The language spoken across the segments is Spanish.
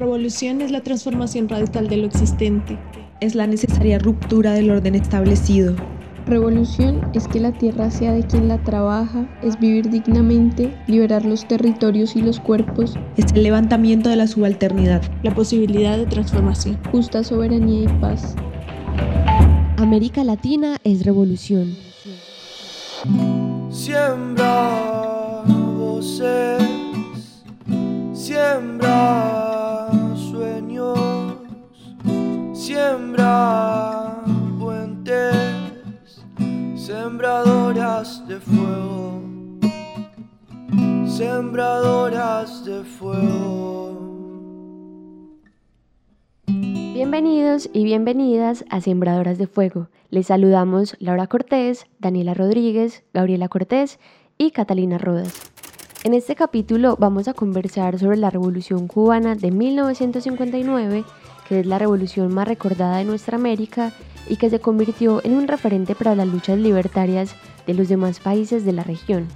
Revolución es la transformación radical de lo existente. Es la necesaria ruptura del orden establecido. Revolución es que la tierra sea de quien la trabaja, es vivir dignamente, liberar los territorios y los cuerpos. Es el levantamiento de la subalternidad. La posibilidad de transformación. Justa soberanía y paz. América Latina es revolución. Siembra voces, siembra sembradoras de fuego, sembradoras de fuego. Bienvenidos y bienvenidas a Sembradoras de Fuego. Les saludamos Laura Cortés, Daniela Rodríguez, Gabriela Cortés y Catalina Rodas. En este capítulo vamos a conversar sobre la Revolución Cubana de 1959, que es la revolución más recordada de nuestra América y que se convirtió en un referente para las luchas libertarias de los demás países de la región.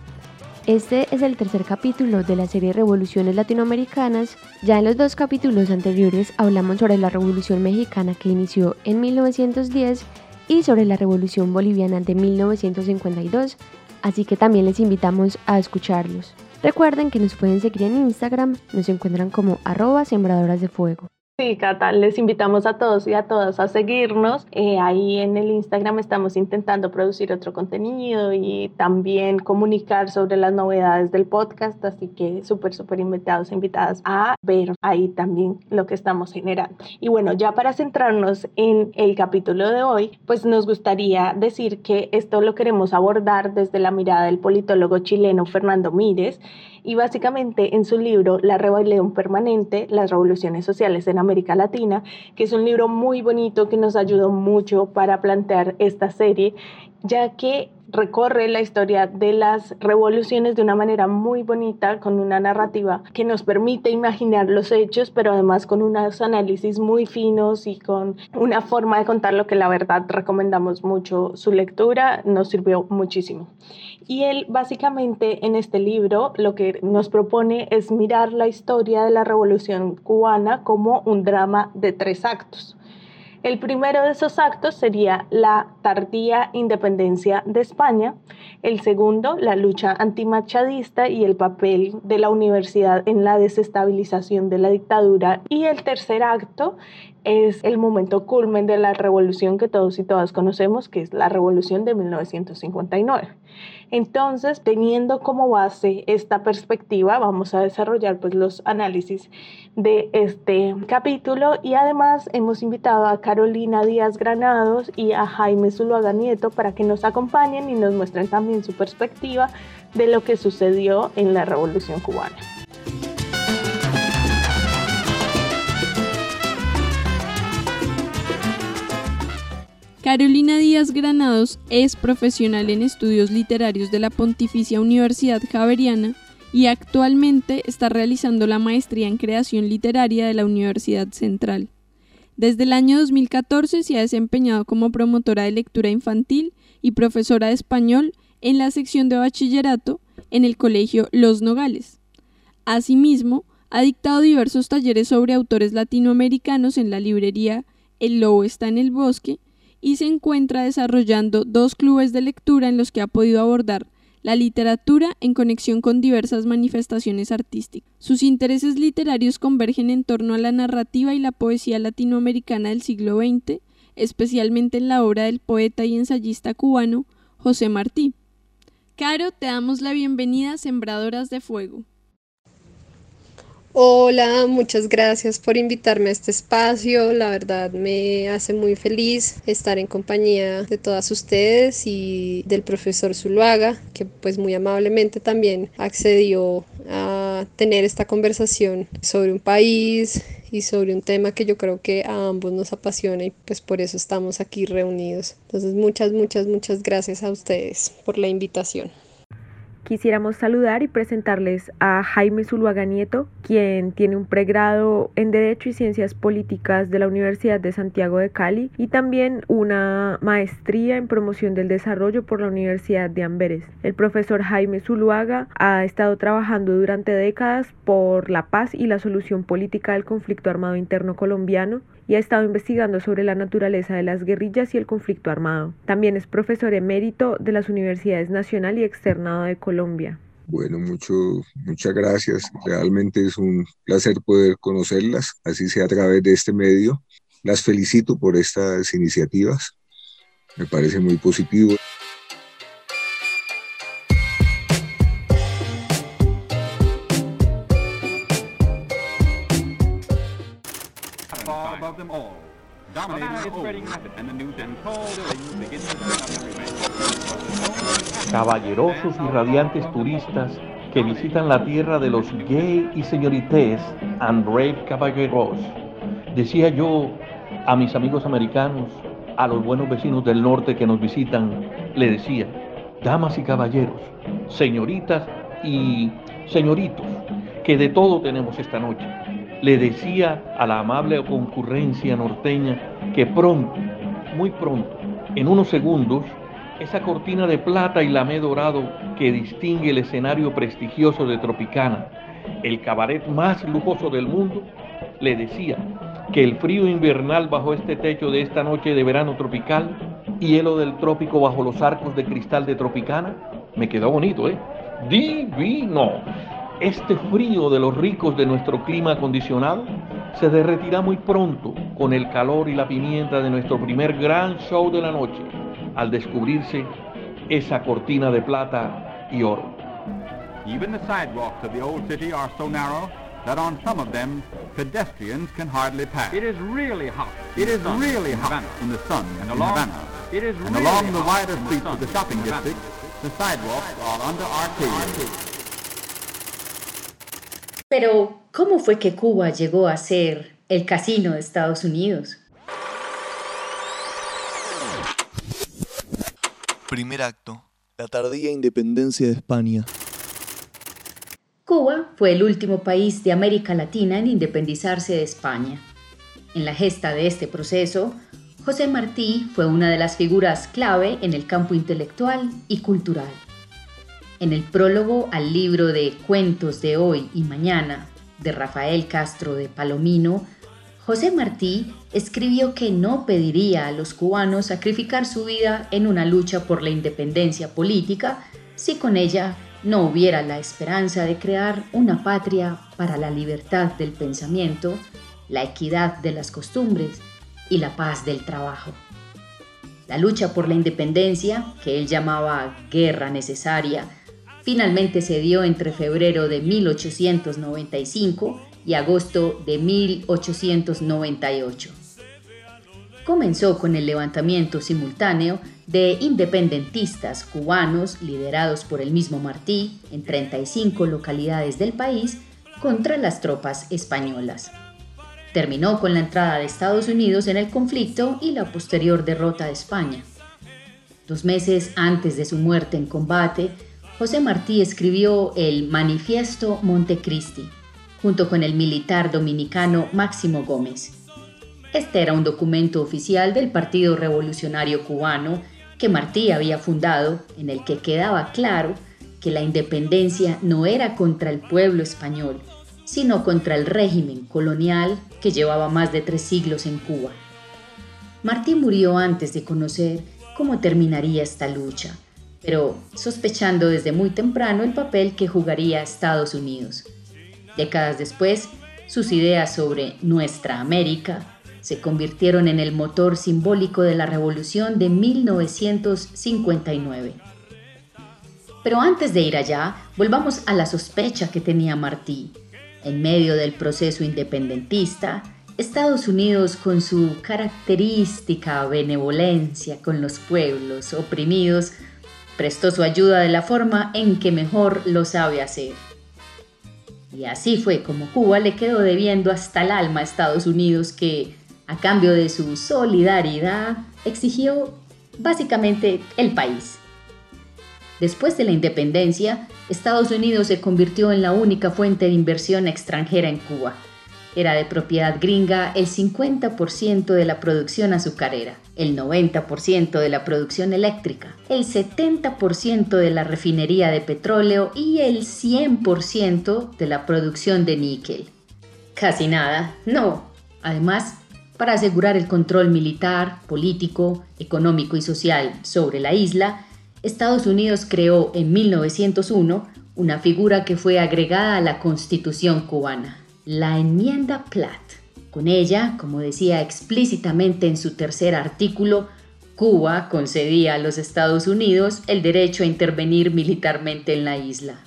Este es el tercer capítulo de la serie Revoluciones Latinoamericanas. Ya en los dos capítulos anteriores hablamos sobre la Revolución Mexicana que inició en 1910 y sobre la Revolución Boliviana de 1952, así que también les invitamos a escucharlos. Recuerden que nos pueden seguir en Instagram, nos encuentran como arroba sembradoras de fuego. Sí, Cata, les invitamos a todos y a todas a seguirnos. Eh, ahí en el Instagram estamos intentando producir otro contenido y también comunicar sobre las novedades del podcast, así que súper, súper invitados e invitadas a ver ahí también lo que estamos generando. Y bueno, ya para centrarnos en el capítulo de hoy, pues nos gustaría decir que esto lo queremos abordar desde la mirada del politólogo chileno Fernando Mírez y básicamente en su libro La rebelión permanente, las revoluciones sociales en América Latina, que es un libro muy bonito que nos ayudó mucho para plantear esta serie, ya que recorre la historia de las revoluciones de una manera muy bonita, con una narrativa que nos permite imaginar los hechos, pero además con unos análisis muy finos y con una forma de contar lo que la verdad recomendamos mucho su lectura, nos sirvió muchísimo. Y él básicamente en este libro lo que nos propone es mirar la historia de la revolución cubana como un drama de tres actos. El primero de esos actos sería la tardía independencia de España, el segundo, la lucha antimachadista y el papel de la universidad en la desestabilización de la dictadura, y el tercer acto es el momento culmen de la revolución que todos y todas conocemos, que es la revolución de 1959. Entonces, teniendo como base esta perspectiva, vamos a desarrollar pues los análisis de este capítulo y además hemos invitado a Carolina Díaz Granados y a Jaime Zuluaga Nieto para que nos acompañen y nos muestren también su perspectiva de lo que sucedió en la Revolución Cubana. Carolina Díaz Granados es profesional en estudios literarios de la Pontificia Universidad Javeriana y actualmente está realizando la maestría en creación literaria de la Universidad Central. Desde el año 2014 se ha desempeñado como promotora de lectura infantil y profesora de español en la sección de bachillerato en el Colegio Los Nogales. Asimismo, ha dictado diversos talleres sobre autores latinoamericanos en la librería El Lobo está en el bosque y se encuentra desarrollando dos clubes de lectura en los que ha podido abordar la literatura en conexión con diversas manifestaciones artísticas. Sus intereses literarios convergen en torno a la narrativa y la poesía latinoamericana del siglo XX, especialmente en la obra del poeta y ensayista cubano José Martí. Caro, te damos la bienvenida a Sembradoras de Fuego. Hola, muchas gracias por invitarme a este espacio. La verdad me hace muy feliz estar en compañía de todas ustedes y del profesor Zuluaga, que pues muy amablemente también accedió a tener esta conversación sobre un país y sobre un tema que yo creo que a ambos nos apasiona y pues por eso estamos aquí reunidos. Entonces muchas, muchas, muchas gracias a ustedes por la invitación. Quisiéramos saludar y presentarles a Jaime Zuluaga Nieto, quien tiene un pregrado en Derecho y Ciencias Políticas de la Universidad de Santiago de Cali y también una maestría en Promoción del Desarrollo por la Universidad de Amberes. El profesor Jaime Zuluaga ha estado trabajando durante décadas por la paz y la solución política del conflicto armado interno colombiano y ha estado investigando sobre la naturaleza de las guerrillas y el conflicto armado. También es profesor emérito de las Universidades Nacional y Externado de Colombia. Bueno, mucho, muchas gracias. Realmente es un placer poder conocerlas, así sea a través de este medio. Las felicito por estas iniciativas. Me parece muy positivo. Caballerosos y radiantes turistas que visitan la tierra de los gay y señorités and brave caballeros. Decía yo a mis amigos americanos, a los buenos vecinos del norte que nos visitan, le decía, damas y caballeros, señoritas y señoritos, que de todo tenemos esta noche le decía a la amable concurrencia norteña que pronto, muy pronto, en unos segundos, esa cortina de plata y lamé dorado que distingue el escenario prestigioso de Tropicana, el cabaret más lujoso del mundo, le decía que el frío invernal bajo este techo de esta noche de verano tropical, hielo del trópico bajo los arcos de cristal de Tropicana, me quedó bonito, ¿eh? Divino. Este frío de los ricos de nuestro clima acondicionado se derretirá muy pronto con el calor y la pimienta de nuestro primer gran show de la noche, al descubrirse esa cortina de plata y oro. Even the sidewalks of the old city are so narrow that on some of them pedestrians can hardly pass. It is really hot. It is really hot in the sun and along, Havana. It is and really along the wider streets of the shopping district, the sidewalks are under arcades. Pero, ¿cómo fue que Cuba llegó a ser el casino de Estados Unidos? Primer acto. La tardía independencia de España. Cuba fue el último país de América Latina en independizarse de España. En la gesta de este proceso, José Martí fue una de las figuras clave en el campo intelectual y cultural. En el prólogo al libro de Cuentos de hoy y mañana de Rafael Castro de Palomino, José Martí escribió que no pediría a los cubanos sacrificar su vida en una lucha por la independencia política si con ella no hubiera la esperanza de crear una patria para la libertad del pensamiento, la equidad de las costumbres y la paz del trabajo. La lucha por la independencia, que él llamaba guerra necesaria, finalmente se dio entre febrero de 1895 y agosto de 1898. Comenzó con el levantamiento simultáneo de independentistas cubanos liderados por el mismo Martí en 35 localidades del país contra las tropas españolas. Terminó con la entrada de Estados Unidos en el conflicto y la posterior derrota de España. Dos meses antes de su muerte en combate, José Martí escribió el Manifiesto Montecristi, junto con el militar dominicano Máximo Gómez. Este era un documento oficial del Partido Revolucionario Cubano que Martí había fundado, en el que quedaba claro que la independencia no era contra el pueblo español, sino contra el régimen colonial que llevaba más de tres siglos en Cuba. Martí murió antes de conocer cómo terminaría esta lucha pero sospechando desde muy temprano el papel que jugaría Estados Unidos. Décadas después, sus ideas sobre nuestra América se convirtieron en el motor simbólico de la revolución de 1959. Pero antes de ir allá, volvamos a la sospecha que tenía Martí. En medio del proceso independentista, Estados Unidos, con su característica benevolencia con los pueblos oprimidos, prestó su ayuda de la forma en que mejor lo sabe hacer. Y así fue como Cuba le quedó debiendo hasta el alma a Estados Unidos que, a cambio de su solidaridad, exigió básicamente el país. Después de la independencia, Estados Unidos se convirtió en la única fuente de inversión extranjera en Cuba. Era de propiedad gringa el 50% de la producción azucarera, el 90% de la producción eléctrica, el 70% de la refinería de petróleo y el 100% de la producción de níquel. Casi nada, no. Además, para asegurar el control militar, político, económico y social sobre la isla, Estados Unidos creó en 1901 una figura que fue agregada a la Constitución cubana, la enmienda Platt. Con ella, como decía explícitamente en su tercer artículo, Cuba concedía a los Estados Unidos el derecho a intervenir militarmente en la isla.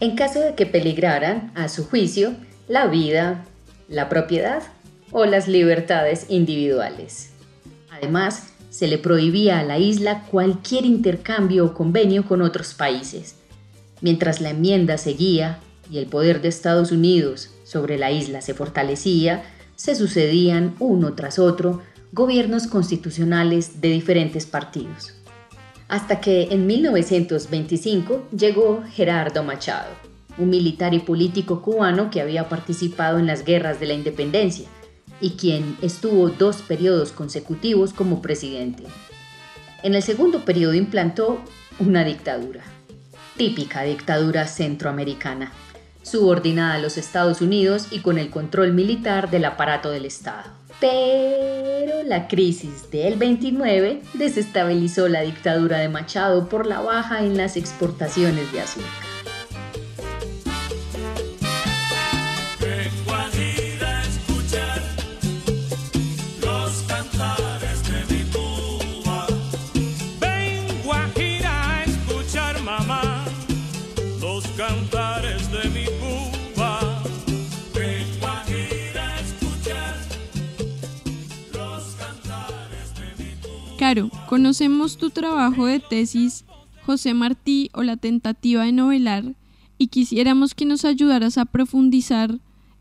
En caso de que peligraran, a su juicio, la vida, la propiedad o las libertades individuales. Además, se le prohibía a la isla cualquier intercambio o convenio con otros países. Mientras la enmienda seguía y el poder de Estados Unidos sobre la isla se fortalecía, se sucedían uno tras otro gobiernos constitucionales de diferentes partidos. Hasta que en 1925 llegó Gerardo Machado, un militar y político cubano que había participado en las guerras de la independencia y quien estuvo dos periodos consecutivos como presidente. En el segundo periodo implantó una dictadura, típica dictadura centroamericana, subordinada a los Estados Unidos y con el control militar del aparato del Estado. Pero la crisis del 29 desestabilizó la dictadura de Machado por la baja en las exportaciones de azúcar. Conocemos tu trabajo de tesis, José Martí, o la tentativa de novelar, y quisiéramos que nos ayudaras a profundizar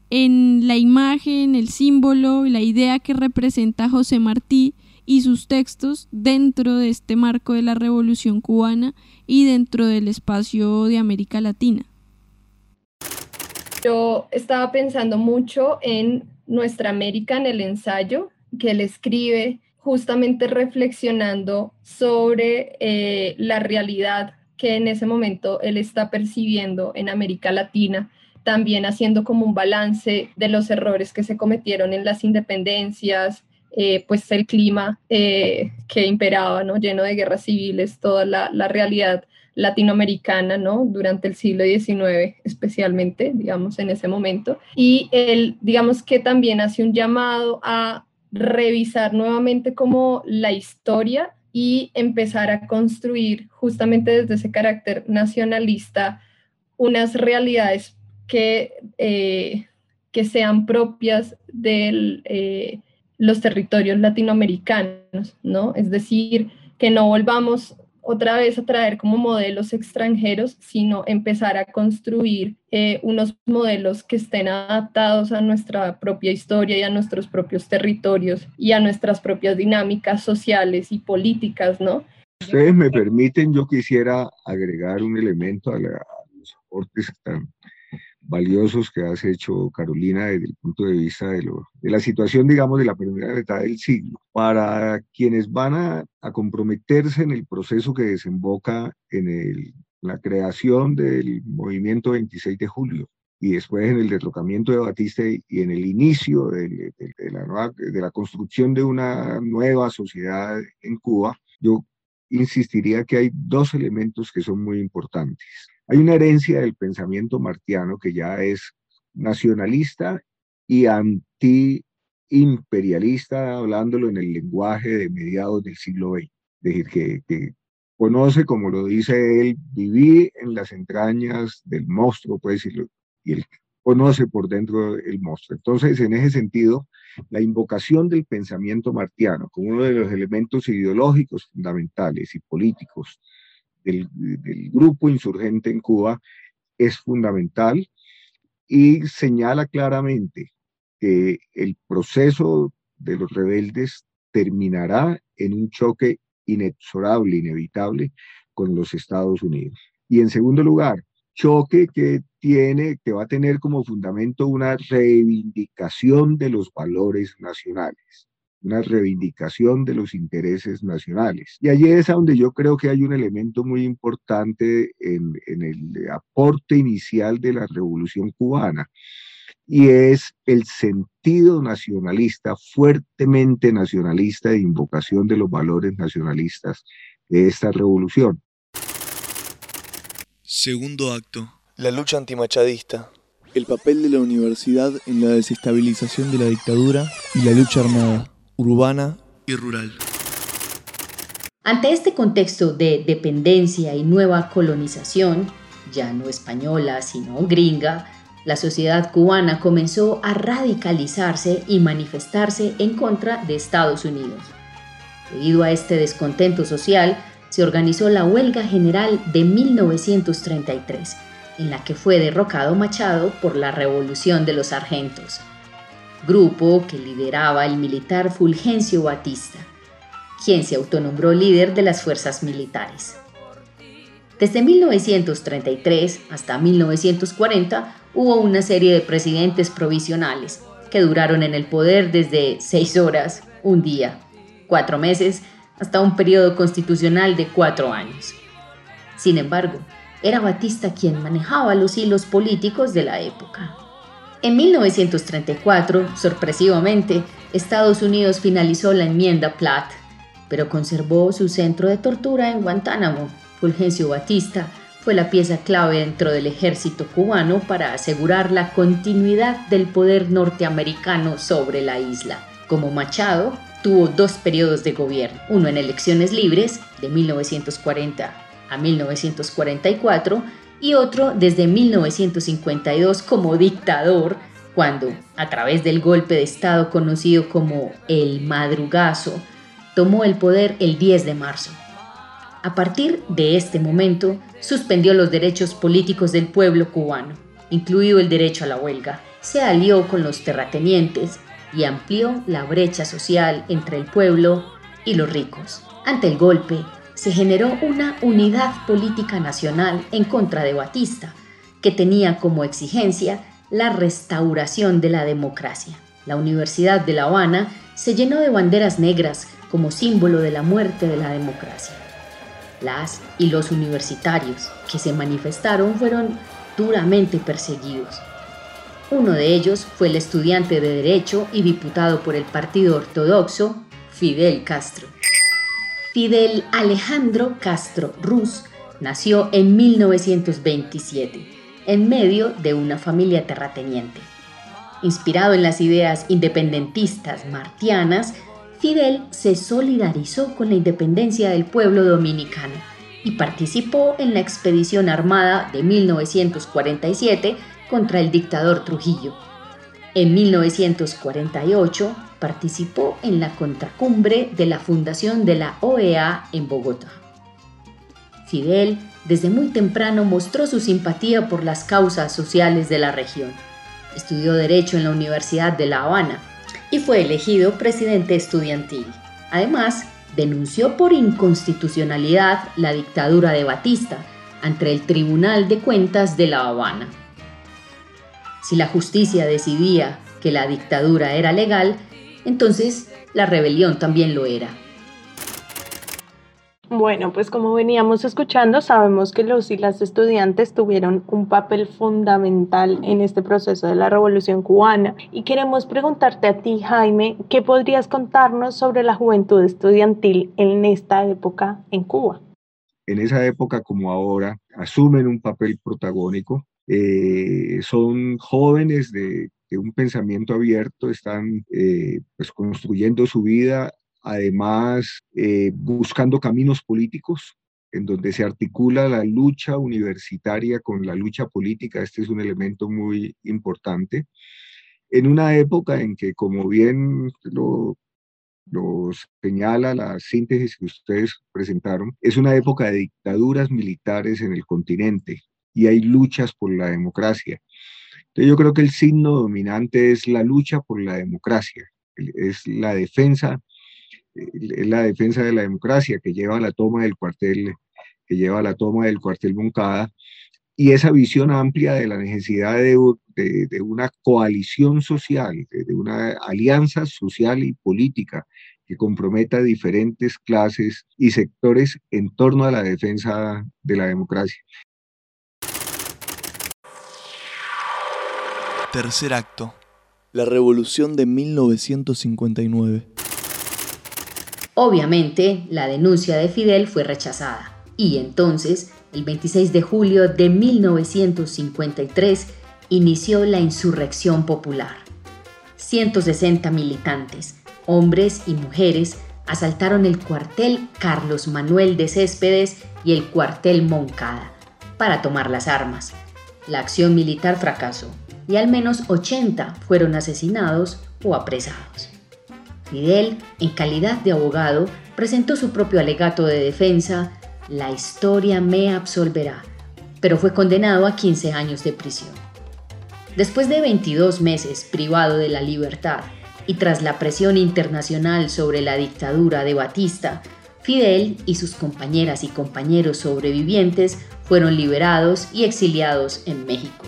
en la imagen, el símbolo, la idea que representa José Martí y sus textos dentro de este marco de la Revolución cubana y dentro del espacio de América Latina. Yo estaba pensando mucho en Nuestra América en el ensayo que él escribe justamente reflexionando sobre eh, la realidad que en ese momento él está percibiendo en América Latina, también haciendo como un balance de los errores que se cometieron en las independencias, eh, pues el clima eh, que imperaba, ¿no? lleno de guerras civiles, toda la, la realidad latinoamericana, ¿no? Durante el siglo XIX, especialmente, digamos, en ese momento. Y él, digamos que también hace un llamado a revisar nuevamente como la historia y empezar a construir justamente desde ese carácter nacionalista unas realidades que, eh, que sean propias de eh, los territorios latinoamericanos, ¿no? Es decir, que no volvamos otra vez a traer como modelos extranjeros, sino empezar a construir eh, unos modelos que estén adaptados a nuestra propia historia y a nuestros propios territorios y a nuestras propias dinámicas sociales y políticas, ¿no? Ustedes me permiten, yo quisiera agregar un elemento a, los aportes tan valiosos que has hecho, Carolina, desde el punto de vista de, la situación, digamos, de la primera mitad del siglo. Para quienes van a, comprometerse en el proceso que desemboca en la creación del movimiento 26 de julio y después en el derrocamiento de Batista y en el inicio de, la de la construcción de una nueva sociedad en Cuba, yo insistiría que hay dos elementos que son muy importantes. Hay una herencia del pensamiento martiano que ya es nacionalista y anti-imperialista, hablándolo en el lenguaje de mediados del siglo XX. Es decir, que, conoce, como lo dice él, vivir en las entrañas del monstruo, puede decirlo, y él conoce por dentro el monstruo. Entonces, en ese sentido, la invocación del pensamiento martiano como uno de los elementos ideológicos fundamentales y políticos del, grupo insurgente en Cuba es fundamental y señala claramente que el proceso de los rebeldes terminará en un choque inexorable, inevitable con los Estados Unidos. Y en segundo lugar, choque que tiene, que va a tener como fundamento una reivindicación de los valores nacionales una reivindicación de los intereses nacionales. Y allí es donde yo creo que hay un elemento muy importante en, en el aporte inicial de la revolución cubana, y es el sentido nacionalista, fuertemente nacionalista de invocación de los valores nacionalistas de esta revolución. Segundo acto. La lucha antimachadista. El papel de la universidad en la desestabilización de la dictadura y la lucha armada urbana y rural. Ante este contexto de dependencia y nueva colonización, ya no española sino gringa, la sociedad cubana comenzó a radicalizarse y manifestarse en contra de Estados Unidos. Debido a este descontento social, se organizó la Huelga General de 1933, en la que fue derrocado Machado por la Revolución de los Sargentos grupo que lideraba el militar Fulgencio Batista, quien se autonombró líder de las fuerzas militares. Desde 1933 hasta 1940 hubo una serie de presidentes provisionales que duraron en el poder desde seis horas, un día, cuatro meses, hasta un periodo constitucional de cuatro años. Sin embargo, era Batista quien manejaba los hilos políticos de la época. En 1934, sorpresivamente, Estados Unidos finalizó la enmienda Platt, pero conservó su centro de tortura en Guantánamo. Fulgencio Batista fue la pieza clave dentro del ejército cubano para asegurar la continuidad del poder norteamericano sobre la isla. Como Machado, tuvo dos periodos de gobierno, uno en elecciones libres de 1940 a 1944 y otro desde 1952 como dictador, cuando, a través del golpe de Estado conocido como el madrugazo, tomó el poder el 10 de marzo. A partir de este momento, suspendió los derechos políticos del pueblo cubano, incluido el derecho a la huelga. Se alió con los terratenientes y amplió la brecha social entre el pueblo y los ricos. Ante el golpe, se generó una unidad política nacional en contra de Batista, que tenía como exigencia la restauración de la democracia. La Universidad de La Habana se llenó de banderas negras como símbolo de la muerte de la democracia. Las y los universitarios que se manifestaron fueron duramente perseguidos. Uno de ellos fue el estudiante de Derecho y diputado por el Partido Ortodoxo, Fidel Castro. Fidel Alejandro Castro Ruz nació en 1927, en medio de una familia terrateniente. Inspirado en las ideas independentistas martianas, Fidel se solidarizó con la independencia del pueblo dominicano y participó en la expedición armada de 1947 contra el dictador Trujillo. En 1948, participó en la contracumbre de la fundación de la OEA en Bogotá. Fidel desde muy temprano mostró su simpatía por las causas sociales de la región. Estudió Derecho en la Universidad de La Habana y fue elegido presidente estudiantil. Además, denunció por inconstitucionalidad la dictadura de Batista ante el Tribunal de Cuentas de La Habana. Si la justicia decidía que la dictadura era legal, entonces la rebelión también lo era. Bueno, pues como veníamos escuchando, sabemos que los y las estudiantes tuvieron un papel fundamental en este proceso de la revolución cubana y queremos preguntarte a ti, Jaime, ¿qué podrías contarnos sobre la juventud estudiantil en esta época en Cuba? En esa época como ahora, asumen un papel protagónico. Eh, son jóvenes de un pensamiento abierto, están eh, pues construyendo su vida, además eh, buscando caminos políticos en donde se articula la lucha universitaria con la lucha política. Este es un elemento muy importante. En una época en que, como bien lo, lo señala la síntesis que ustedes presentaron, es una época de dictaduras militares en el continente y hay luchas por la democracia. Yo creo que el signo dominante es la lucha por la democracia, es la defensa, es la defensa de la democracia que lleva a la toma del cuartel que lleva la toma del cuartel Moncada, y esa visión amplia de la necesidad de, de, una coalición social, de, una alianza social y política que comprometa diferentes clases y sectores en torno a la defensa de la democracia. Tercer acto. La revolución de 1959. Obviamente, la denuncia de Fidel fue rechazada y entonces, el 26 de julio de 1953, inició la insurrección popular. 160 militantes, hombres y mujeres, asaltaron el cuartel Carlos Manuel de Céspedes y el cuartel Moncada para tomar las armas. La acción militar fracasó y al menos 80 fueron asesinados o apresados. Fidel, en calidad de abogado, presentó su propio alegato de defensa, La historia me absolverá, pero fue condenado a 15 años de prisión. Después de 22 meses privado de la libertad y tras la presión internacional sobre la dictadura de Batista, Fidel y sus compañeras y compañeros sobrevivientes fueron liberados y exiliados en México.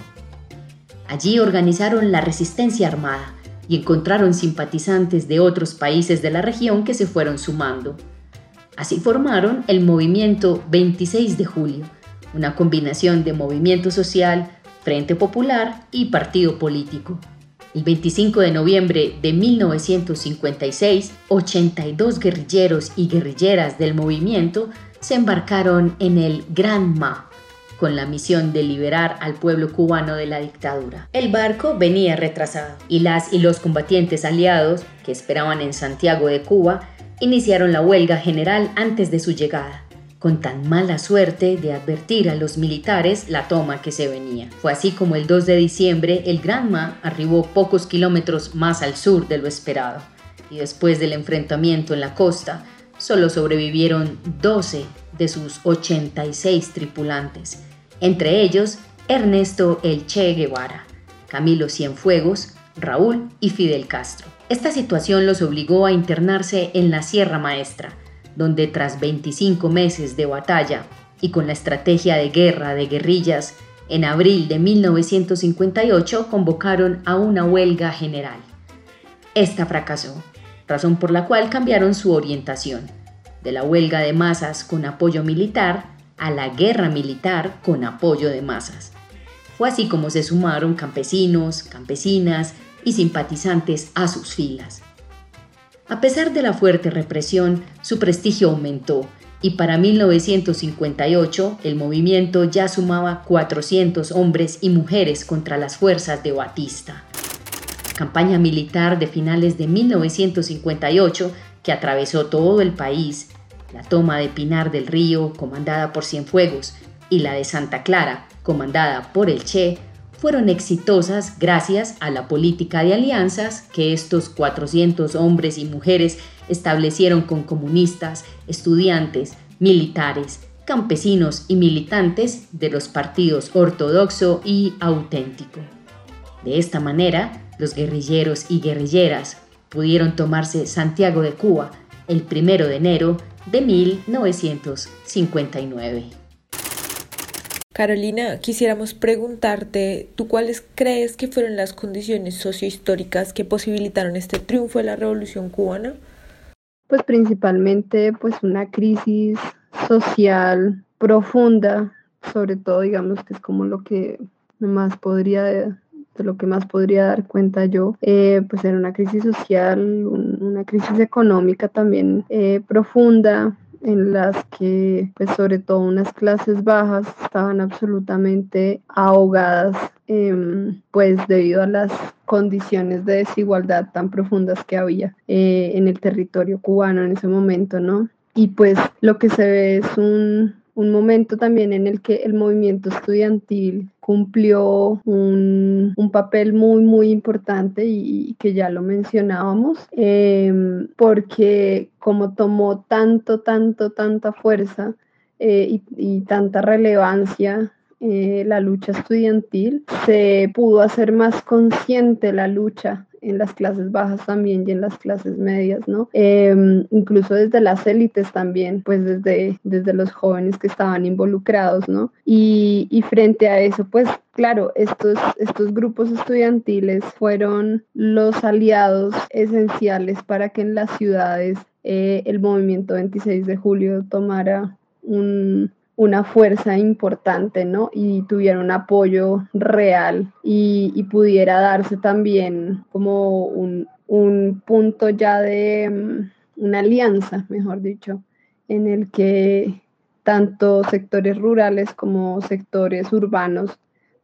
Allí organizaron la resistencia armada y encontraron simpatizantes de otros países de la región que se fueron sumando. Así formaron el movimiento 26 de julio, una combinación de movimiento social, Frente Popular y partido político. El 25 de noviembre de 1956, 82 guerrilleros y guerrilleras del movimiento se embarcaron en el Gran Ma, con la misión de liberar al pueblo cubano de la dictadura. El barco venía retrasado y las y los combatientes aliados que esperaban en Santiago de Cuba iniciaron la huelga general antes de su llegada con tan mala suerte de advertir a los militares la toma que se venía. Fue así como el 2 de diciembre el Granma arribó pocos kilómetros más al sur de lo esperado, y después del enfrentamiento en la costa, solo sobrevivieron 12 de sus 86 tripulantes, entre ellos Ernesto El Che Guevara, Camilo Cienfuegos, Raúl y Fidel Castro. Esta situación los obligó a internarse en la Sierra Maestra, donde tras 25 meses de batalla y con la estrategia de guerra de guerrillas, en abril de 1958 convocaron a una huelga general. Esta fracasó, razón por la cual cambiaron su orientación, de la huelga de masas con apoyo militar a la guerra militar con apoyo de masas. Fue así como se sumaron campesinos, campesinas y simpatizantes a sus filas. A pesar de la fuerte represión, su prestigio aumentó y para 1958 el movimiento ya sumaba 400 hombres y mujeres contra las fuerzas de Batista. Campaña militar de finales de 1958 que atravesó todo el país la toma de Pinar del Río, comandada por Cienfuegos, y la de Santa Clara, comandada por el Che, fueron exitosas gracias a la política de alianzas que estos 400 hombres y mujeres establecieron con comunistas, estudiantes, militares, campesinos y militantes de los partidos ortodoxo y auténtico. De esta manera, los guerrilleros y guerrilleras pudieron tomarse Santiago de Cuba el 1 de enero de 1959. Carolina, quisiéramos preguntarte, ¿tú cuáles crees que fueron las condiciones sociohistóricas que posibilitaron este triunfo de la Revolución cubana? Pues principalmente pues una crisis social profunda, sobre todo digamos que es como lo que más podría lo que más podría dar cuenta yo, eh, pues era una crisis social, una crisis económica también eh, profunda, en las que pues sobre todo unas clases bajas estaban absolutamente ahogadas em, pues debido a las condiciones de desigualdad tan profundas que había eh, en el territorio cubano en ese momento, ¿no? Y pues lo que se ve es un, un momento también en el que el movimiento estudiantil cumplió un, papel muy, muy importante y, que ya lo mencionábamos, em, porque como tomó tanto, tanto, tanta fuerza eh, y, tanta relevancia eh, la lucha estudiantil, se pudo hacer más consciente la lucha en las clases bajas también y en las clases medias, ¿no? Em, incluso desde las élites también, pues desde, desde los jóvenes que estaban involucrados, ¿no? Y, y frente a eso, pues claro, estos, estos grupos estudiantiles fueron los aliados esenciales para que en las ciudades eh, el movimiento 26 de julio tomara un, una fuerza importante, ¿no? Y tuviera un apoyo real y, pudiera darse también como un, punto ya de mm, una alianza, mejor dicho, en el que tanto sectores rurales como sectores urbanos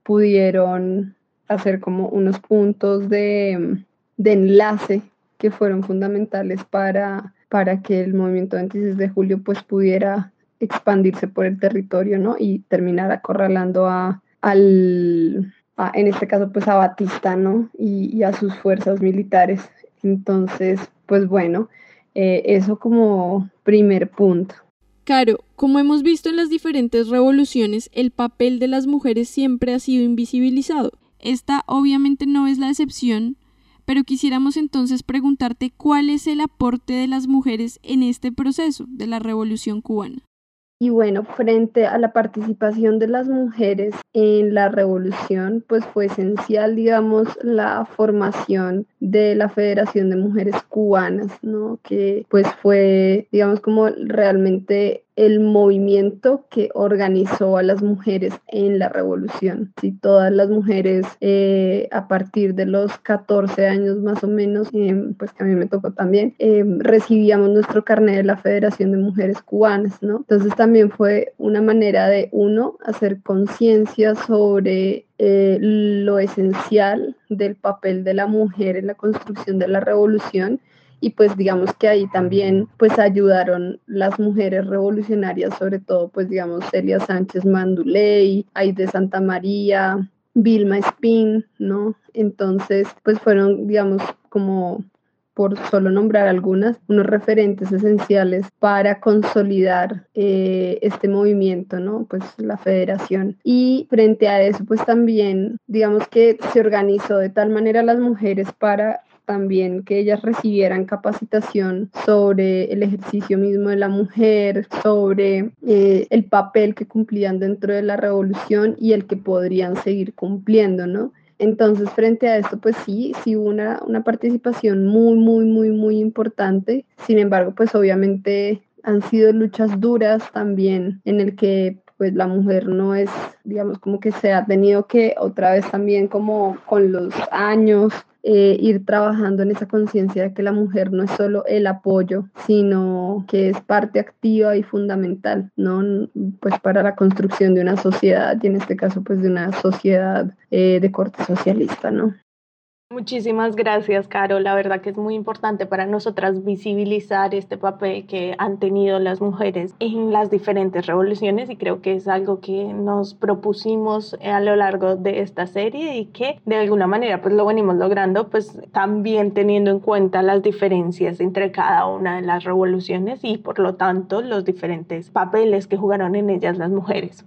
pudieron hacer como unos puntos de, de enlace que fueron fundamentales para, para que el movimiento 26 de julio pues pudiera expandirse por el territorio, ¿no? Y terminar acorralando a, al, en este caso, pues a Batista, ¿no? Y, a sus fuerzas militares. Entonces, pues bueno, eh, eso como primer punto. Caro, como hemos visto en las diferentes revoluciones, el papel de las mujeres siempre ha sido invisibilizado. Esta obviamente no es la excepción, pero quisiéramos entonces preguntarte cuál es el aporte de las mujeres en este proceso de la revolución cubana. Y bueno, frente a la participación de las mujeres en la revolución, pues fue esencial, digamos, la formación de la Federación de Mujeres Cubanas, ¿no? Que pues fue, digamos, como realmente el movimiento que organizó a las mujeres en la revolución. Si todas las mujeres eh, a partir de los 14 años más o menos, em, pues que a mí me tocó también, em, recibíamos nuestro carnet de la Federación de Mujeres Cubanas, ¿no? Entonces también fue una manera de uno hacer conciencia sobre eh, lo esencial del papel de la mujer en la construcción de la revolución y pues digamos que ahí también pues ayudaron las mujeres revolucionarias, sobre todo pues digamos Celia Sánchez Manduley, Aide Santa María, Vilma Espín, ¿no? Entonces pues fueron digamos como por solo nombrar algunas, unos referentes esenciales para consolidar eh, este movimiento, ¿no? Pues la federación. Y frente a eso, pues también, digamos que se organizó de tal manera las mujeres para también que ellas recibieran capacitación sobre el ejercicio mismo de la mujer, sobre eh, el papel que cumplían dentro de la revolución y el que podrían seguir cumpliendo, ¿no? Entonces, frente a esto, pues sí, sí hubo una, una participación muy, muy, muy, muy importante. Sin embargo, pues obviamente han sido luchas duras también en el que pues la mujer no es, digamos, como que se ha tenido que otra vez también como con los años eh, ir trabajando en esa conciencia de que la mujer no es solo el apoyo, sino que es parte activa y fundamental, ¿no? Pues para la construcción de una sociedad y en este caso pues de una sociedad eh, de corte socialista, ¿no? Muchísimas gracias, Caro. La verdad que es muy importante para nosotras visibilizar este papel que han tenido las mujeres en las diferentes revoluciones y creo que es algo que nos propusimos a lo largo de esta serie y que de alguna manera pues lo venimos logrando pues también teniendo en cuenta las diferencias entre cada una de las revoluciones y por lo tanto los diferentes papeles que jugaron en ellas las mujeres.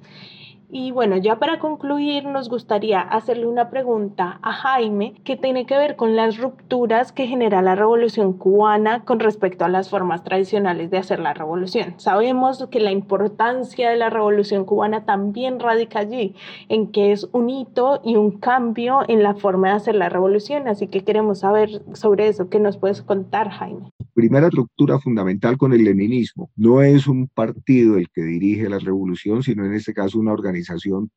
Y bueno, ya para concluir, nos gustaría hacerle una pregunta a Jaime que tiene que ver con las rupturas que genera la revolución cubana con respecto a las formas tradicionales de hacer la revolución. Sabemos que la importancia de la revolución cubana también radica allí, en que es un hito y un cambio en la forma de hacer la revolución. Así que queremos saber sobre eso. ¿Qué nos puedes contar, Jaime? Primera ruptura fundamental con el leninismo. No es un partido el que dirige la revolución, sino en este caso una organización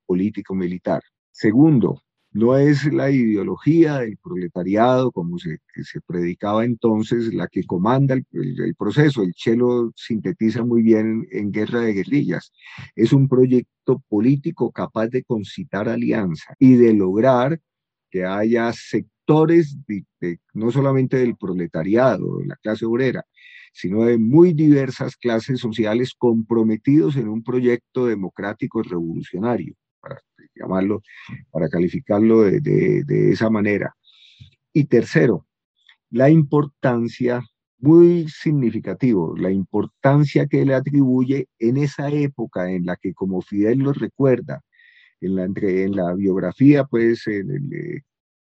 político-militar. Segundo, no es la ideología del proletariado como se, predicaba entonces la que comanda el, proceso. El Chelo sintetiza muy bien en, Guerra de Guerrillas. Es un proyecto político capaz de concitar alianza y de lograr que haya sectores no solamente del proletariado, de la clase obrera, sino de muy diversas clases sociales comprometidos en un proyecto democrático revolucionario, para llamarlo, para calificarlo de, de esa manera. Y tercero, la importancia muy significativo, la importancia que le atribuye en esa época en la que, como Fidel lo recuerda, en la, en la biografía, pues, en el,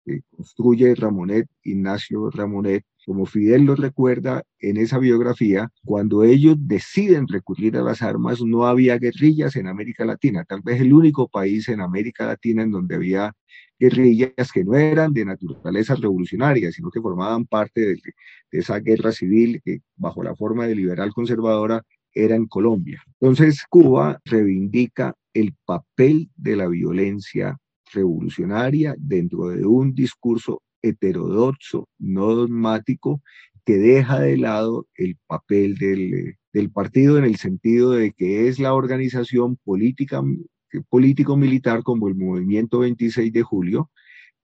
que construye Ramonet, Ignacio Ramonet, como Fidel lo recuerda en esa biografía, cuando ellos deciden recurrir a las armas, no había guerrillas en América Latina, tal vez el único país en América Latina en donde había guerrillas que no eran de naturaleza revolucionaria, sino que formaban parte de, de esa guerra civil que bajo la forma de liberal conservadora era en Colombia. Entonces Cuba reivindica el papel de la violencia revolucionaria dentro de un discurso heterodoxo, no dogmático, que deja de lado el papel del, del partido en el sentido de que es la organización política, político-militar como el Movimiento 26 de Julio,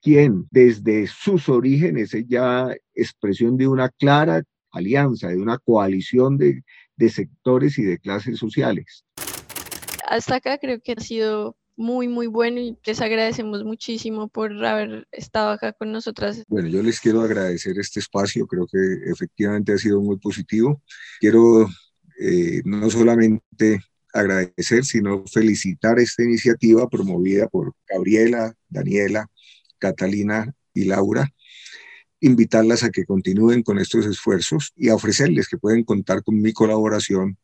quien desde sus orígenes es ya expresión de una clara alianza, de una coalición de, de sectores y de clases sociales. Hasta acá creo que ha sido muy, muy bueno y les agradecemos muchísimo por haber estado acá con nosotras. Bueno, yo les quiero agradecer este espacio, creo que efectivamente ha sido muy positivo. Quiero eh, no solamente agradecer, sino felicitar esta iniciativa promovida por Gabriela, Daniela, Catalina y Laura, invitarlas a que continúen con estos esfuerzos y a ofrecerles que pueden contar con mi colaboración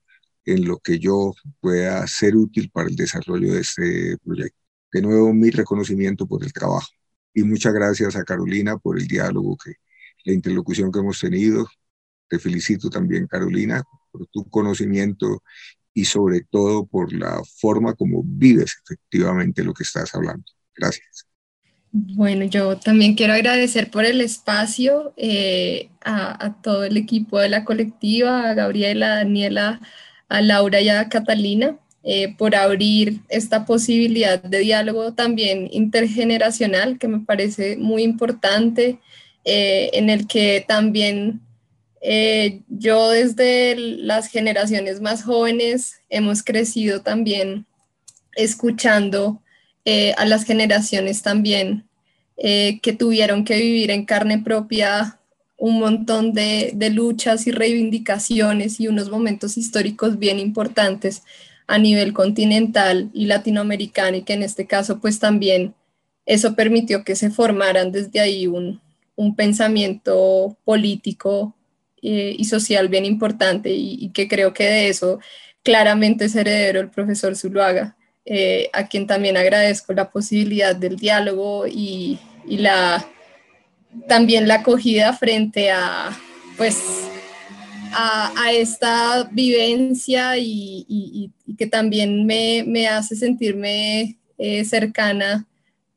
en lo que yo pueda ser útil para el desarrollo de este proyecto. De nuevo, mi reconocimiento por el trabajo. Y muchas gracias a Carolina por el diálogo, que, la interlocución que hemos tenido. Te felicito también, Carolina, por tu conocimiento y sobre todo por la forma como vives efectivamente lo que estás hablando. Gracias. Bueno, yo también quiero agradecer por el espacio eh, a, todo el equipo de la colectiva, a Gabriela, a Daniela, a Laura y a Catalina eh, por abrir esta posibilidad de diálogo también intergeneracional que me parece muy importante, eh, en el que también eh, yo desde las generaciones más jóvenes hemos crecido también escuchando a las generaciones también que tuvieron que vivir en carne propia un montón de, luchas y reivindicaciones y unos momentos históricos bien importantes a nivel continental y latinoamericano y que en este caso pues también eso permitió que se formaran desde ahí un, pensamiento político eh, y social bien importante y, que creo que de eso claramente es heredero el profesor Zuluaga, eh, a quien también agradezco la posibilidad del diálogo y la también la acogida frente a, pues, a, esta vivencia y, que también me, hace sentirme eh, cercana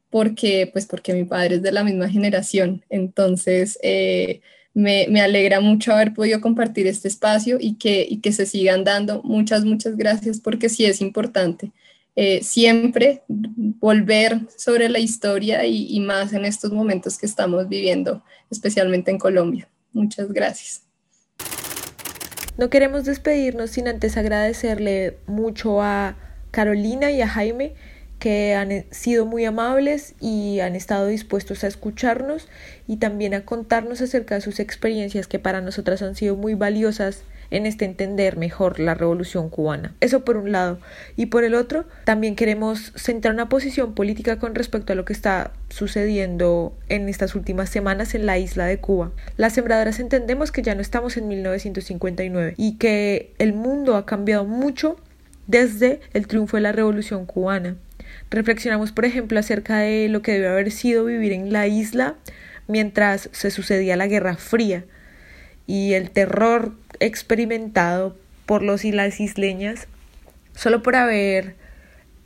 porque, pues, porque mi padre es de la misma generación. Entonces, eh, me, alegra mucho haber podido compartir este espacio y que, y que se sigan dando. Muchas, muchas gracias porque sí es importante. Eh, siempre volver sobre la historia y, más en estos momentos que estamos viviendo, especialmente en Colombia. Muchas gracias. No queremos despedirnos sin antes agradecerle mucho a Carolina y a Jaime que han sido muy amables y han estado dispuestos a escucharnos y también a contarnos acerca de sus experiencias que para nosotras han sido muy valiosas en este entender mejor la revolución cubana. Eso por un lado. Y por el otro, también queremos centrar una posición política con respecto a lo que está sucediendo en estas últimas semanas en la isla de Cuba. Las sembradoras entendemos que ya no estamos en 1959 y que el mundo ha cambiado mucho desde el triunfo de la revolución cubana. Reflexionamos, por ejemplo, acerca de lo que debe haber sido vivir en la isla mientras se sucedía la Guerra Fría y el terror experimentado por los y las isleñas solo por haber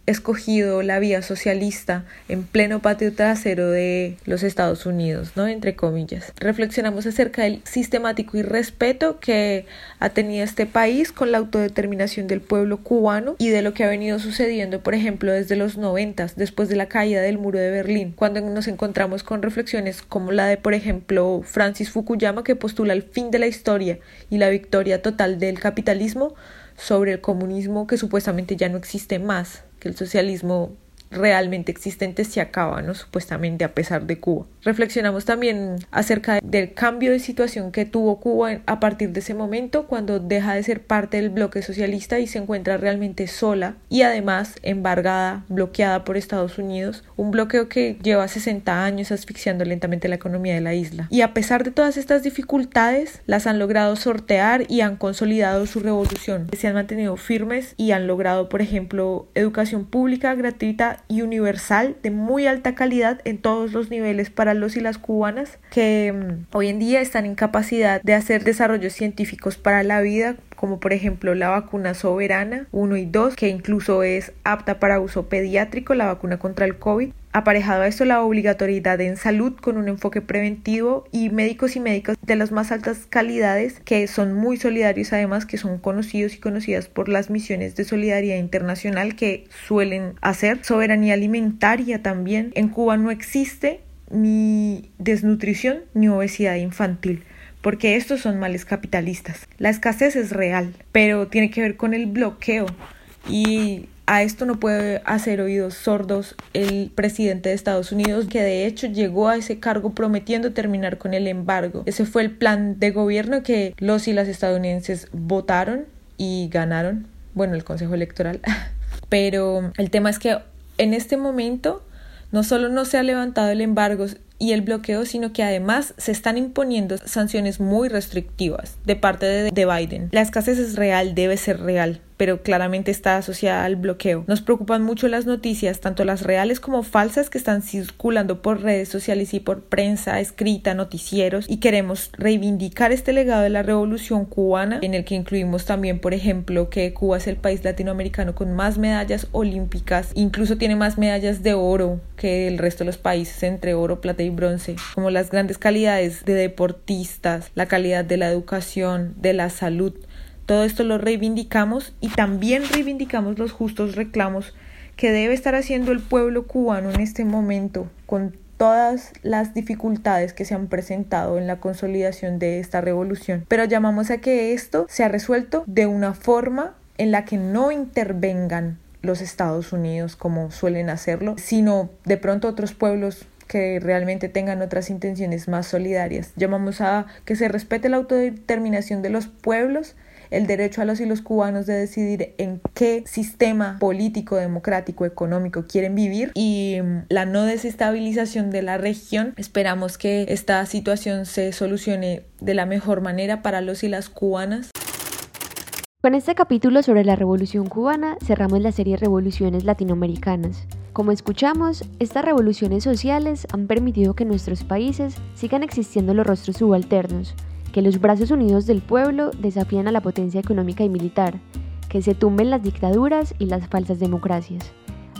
escogido la vía socialista en pleno patio trasero de los Estados Unidos, ¿no? Entre comillas. Reflexionamos acerca del sistemático irrespeto que ha tenido este país con la autodeterminación del pueblo cubano y de lo que ha venido sucediendo, por ejemplo, desde los noventas, después de la caída del muro de Berlín, cuando nos encontramos con reflexiones como la de, por ejemplo, Francis Fukuyama, que postula el fin de la historia y la victoria total del capitalismo sobre el comunismo que supuestamente ya no existe más el socialismo realmente existentes se acaban, supuestamente a pesar de Cuba. Reflexionamos también acerca del cambio de situación que tuvo Cuba a partir de ese momento cuando deja de ser parte del bloque socialista y se encuentra realmente sola y además embargada, bloqueada por Estados Unidos, un bloqueo que lleva 60 años asfixiando lentamente la economía de la isla. Y a pesar de todas estas dificultades, las han logrado sortear y han consolidado su revolución. Se han mantenido firmes y han logrado, por ejemplo, educación pública gratuita y universal de muy alta calidad en todos los niveles para los y las cubanas que mm, hoy en día están en capacidad de hacer desarrollos científicos para la vida como por ejemplo la vacuna soberana 1 y 2 que incluso es apta para uso pediátrico la vacuna contra el COVID Aparejado a esto la obligatoriedad en salud con un enfoque preventivo y médicos y médicas de las más altas calidades que son muy solidarios además que son conocidos y conocidas por las misiones de solidaridad internacional que suelen hacer. Soberanía alimentaria también. En Cuba no existe ni desnutrición ni obesidad infantil porque estos son males capitalistas. La escasez es real, pero tiene que ver con el bloqueo y a esto no puede hacer oídos sordos el presidente de Estados Unidos, que de hecho llegó a ese cargo prometiendo terminar con el embargo. Ese fue el plan de gobierno que los y las estadounidenses votaron y ganaron. Bueno, el Consejo Electoral. Pero el tema es que en este momento no solo no se ha levantado el embargo y el bloqueo, sino que además se están imponiendo sanciones muy restrictivas de parte de, de Biden. La escasez es real, debe ser real pero claramente está asociada al bloqueo. Nos preocupan mucho las noticias, tanto las reales como falsas, que están circulando por redes sociales y por prensa escrita, noticieros, y queremos reivindicar este legado de la revolución cubana, en el que incluimos también, por ejemplo, que Cuba es el país latinoamericano con más medallas olímpicas, incluso tiene más medallas de oro que el resto de los países entre oro, plata y bronce, como las grandes calidades de deportistas, la calidad de la educación, de la salud, todo esto lo reivindicamos y también reivindicamos los justos reclamos que debe estar haciendo el pueblo cubano en este momento con todas las dificultades que se han presentado en la consolidación de esta revolución. Pero llamamos a que esto sea resuelto de una forma en la que no intervengan los Estados Unidos como suelen hacerlo, sino de pronto otros pueblos que realmente tengan otras intenciones más solidarias. Llamamos a que se respete la autodeterminación de los pueblos el derecho a los y los cubanos de decidir en qué sistema político, democrático, económico quieren vivir y mm, la no desestabilización de la región. Esperamos que esta situación se solucione de la mejor manera para los y las cubanas. Con este capítulo sobre la Revolución cubana cerramos la serie Revoluciones Latinoamericanas. Como escuchamos, estas revoluciones sociales han permitido que en nuestros países sigan existiendo los rostros subalternos, que los brazos unidos del pueblo desafían a la potencia económica y militar, que se tumben las dictaduras y las falsas democracias.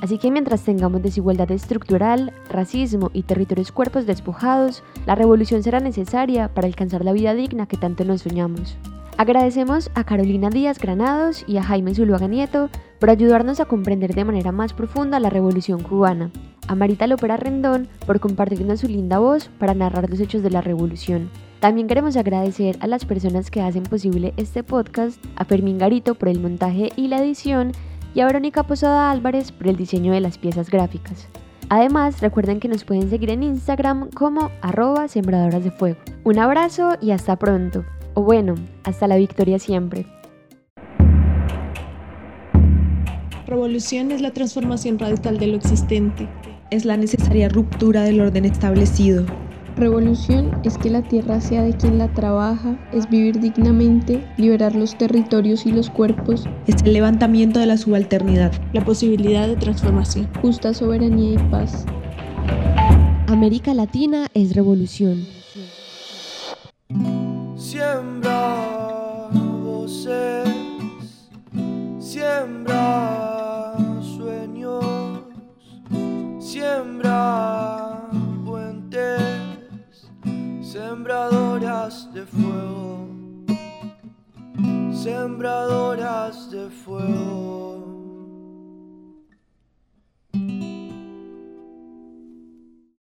Así que mientras tengamos desigualdad estructural, racismo y territorios cuerpos despojados, la revolución será necesaria para alcanzar la vida digna que tanto nos soñamos. Agradecemos a Carolina Díaz Granados y a Jaime Zuluaga Nieto por ayudarnos a comprender de manera más profunda la revolución cubana, a Marita Lopera Rendón por compartirnos su linda voz para narrar los hechos de la revolución, también queremos agradecer a las personas que hacen posible este podcast, a Fermín Garito por el montaje y la edición y a Verónica Posada Álvarez por el diseño de las piezas gráficas. Además, recuerden que nos pueden seguir en Instagram como arroba sembradoras de fuego. Un abrazo y hasta pronto. O bueno, hasta la victoria siempre. Revolución es la transformación radical de lo existente. Es la necesaria ruptura del orden establecido. Revolución es que la tierra sea de quien la trabaja, es vivir dignamente, liberar los territorios y los cuerpos. Es el levantamiento de la subalternidad. La posibilidad de transformación. Justa soberanía y paz. América Latina es revolución. Siembra sembradoras de fuego, sembradoras de fuego.